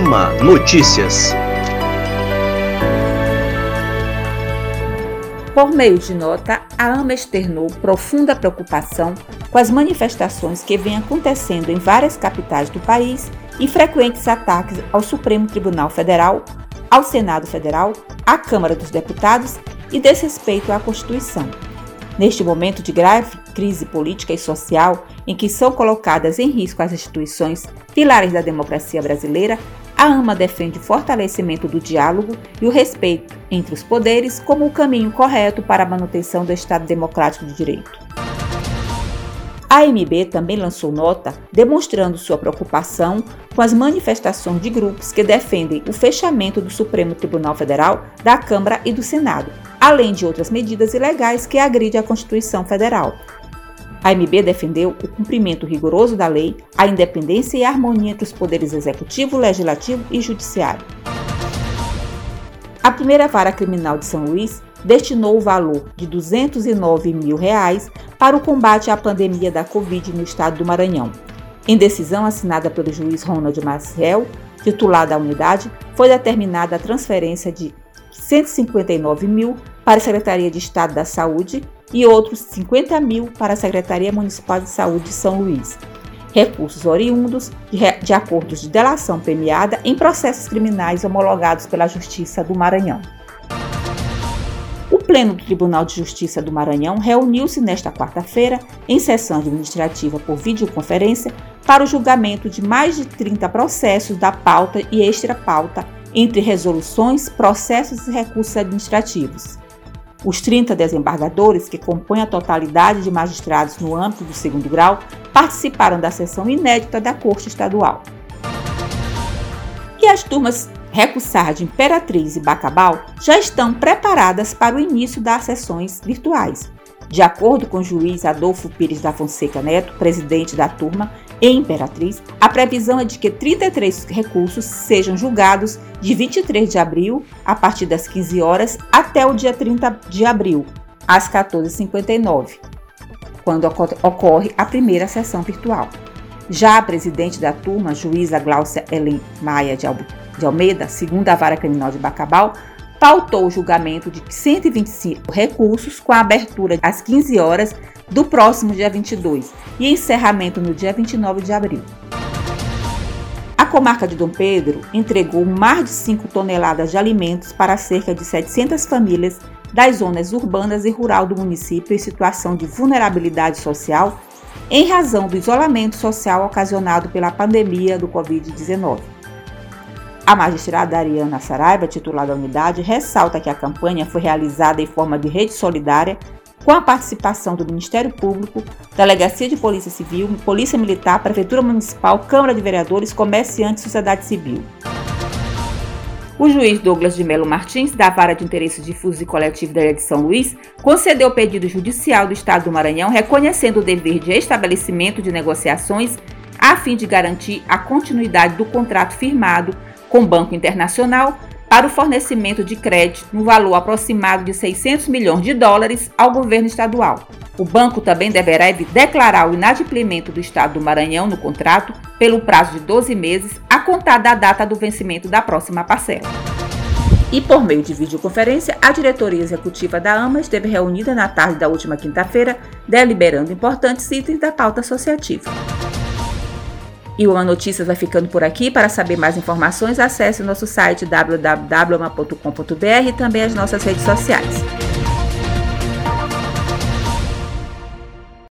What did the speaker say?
AMA Notícias. Por meio de nota, a AMA externou profunda preocupação com as manifestações que vêm acontecendo em várias capitais do país e frequentes ataques ao Supremo Tribunal Federal, ao Senado Federal, à Câmara dos Deputados e desrespeito à Constituição. Neste momento de grave crise política e social, em que são colocadas em risco as instituições pilares da democracia brasileira, a AMA defende o fortalecimento do diálogo e o respeito entre os poderes como o caminho correto para a manutenção do Estado Democrático de Direito. A AMB também lançou nota demonstrando sua preocupação com as manifestações de grupos que defendem o fechamento do Supremo Tribunal Federal, da Câmara e do Senado, além de outras medidas ilegais que agridem a Constituição Federal. A AMB defendeu o cumprimento rigoroso da lei, a independência e a harmonia entre os poderes executivo, legislativo e judiciário. A primeira vara criminal de São Luís destinou o valor de 209 mil reais para o combate à pandemia da Covid no estado do Maranhão. Em decisão assinada pelo juiz Ronald Marcel, titular da unidade, foi determinada a transferência de 159 mil para a Secretaria de Estado da Saúde e outros 50 mil para a Secretaria Municipal de Saúde de São Luís. Recursos oriundos de, acordos de delação premiada em processos criminais homologados pela Justiça do Maranhão. O Pleno do Tribunal de Justiça do Maranhão reuniu-se nesta quarta-feira, em sessão administrativa por videoconferência, para o julgamento de mais de 30 processos da pauta e extra-pauta, entre resoluções, processos e recursos administrativos. Os 30 desembargadores, que compõem a totalidade de magistrados no âmbito do segundo grau, participaram da sessão inédita da Corte Estadual. E as turmas Recursar de Imperatriz e Bacabal já estão preparadas para o início das sessões virtuais. De acordo com o juiz Adolfo Pires da Fonseca Neto, presidente da turma em Imperatriz, a previsão é de que 33 recursos sejam julgados de 23 de abril, a partir das 15 horas, até o dia 30 de abril, às 14h59, quando ocorre a primeira sessão virtual. Já a presidente da turma, juíza Gláucia Helen Maia de Almeida, segunda vara criminal de Bacabal, pautou o julgamento de 125 recursos com a abertura às 15 horas do próximo dia 22 e encerramento no dia 29 de abril. A comarca de Dom Pedro entregou mais de 5 toneladas de alimentos para cerca de 700 famílias das zonas urbanas e rural do município em situação de vulnerabilidade social em razão do isolamento social ocasionado pela pandemia do Covid-19. A magistrada Ariana Saraiva, titular da unidade, ressalta que a campanha foi realizada em forma de rede solidária com a participação do Ministério Público, Delegacia de Polícia Civil, Polícia Militar, Prefeitura Municipal, Câmara de Vereadores, comerciantes e sociedade civil. O juiz Douglas de Melo Martins, da Vara de Interesse Difuso e Coletivo da Ilha de São Luís, concedeu o pedido judicial do Estado do Maranhão reconhecendo o dever de estabelecimento de negociações a fim de garantir a continuidade do contrato firmado com Banco Internacional para o fornecimento de crédito no valor aproximado de 600 milhões de dólares ao governo estadual. O banco também deverá declarar o inadimplemento do Estado do Maranhão no contrato pelo prazo de 12 meses, a contar da data do vencimento da próxima parcela. E por meio de videoconferência, a diretoria executiva da AMA esteve reunida na tarde da última quinta-feira, deliberando importantes itens da pauta associativa. E o Uma Notícias vai ficando por aqui. Para saber mais informações, acesse o nosso site www.ama.com.br e também as nossas redes sociais.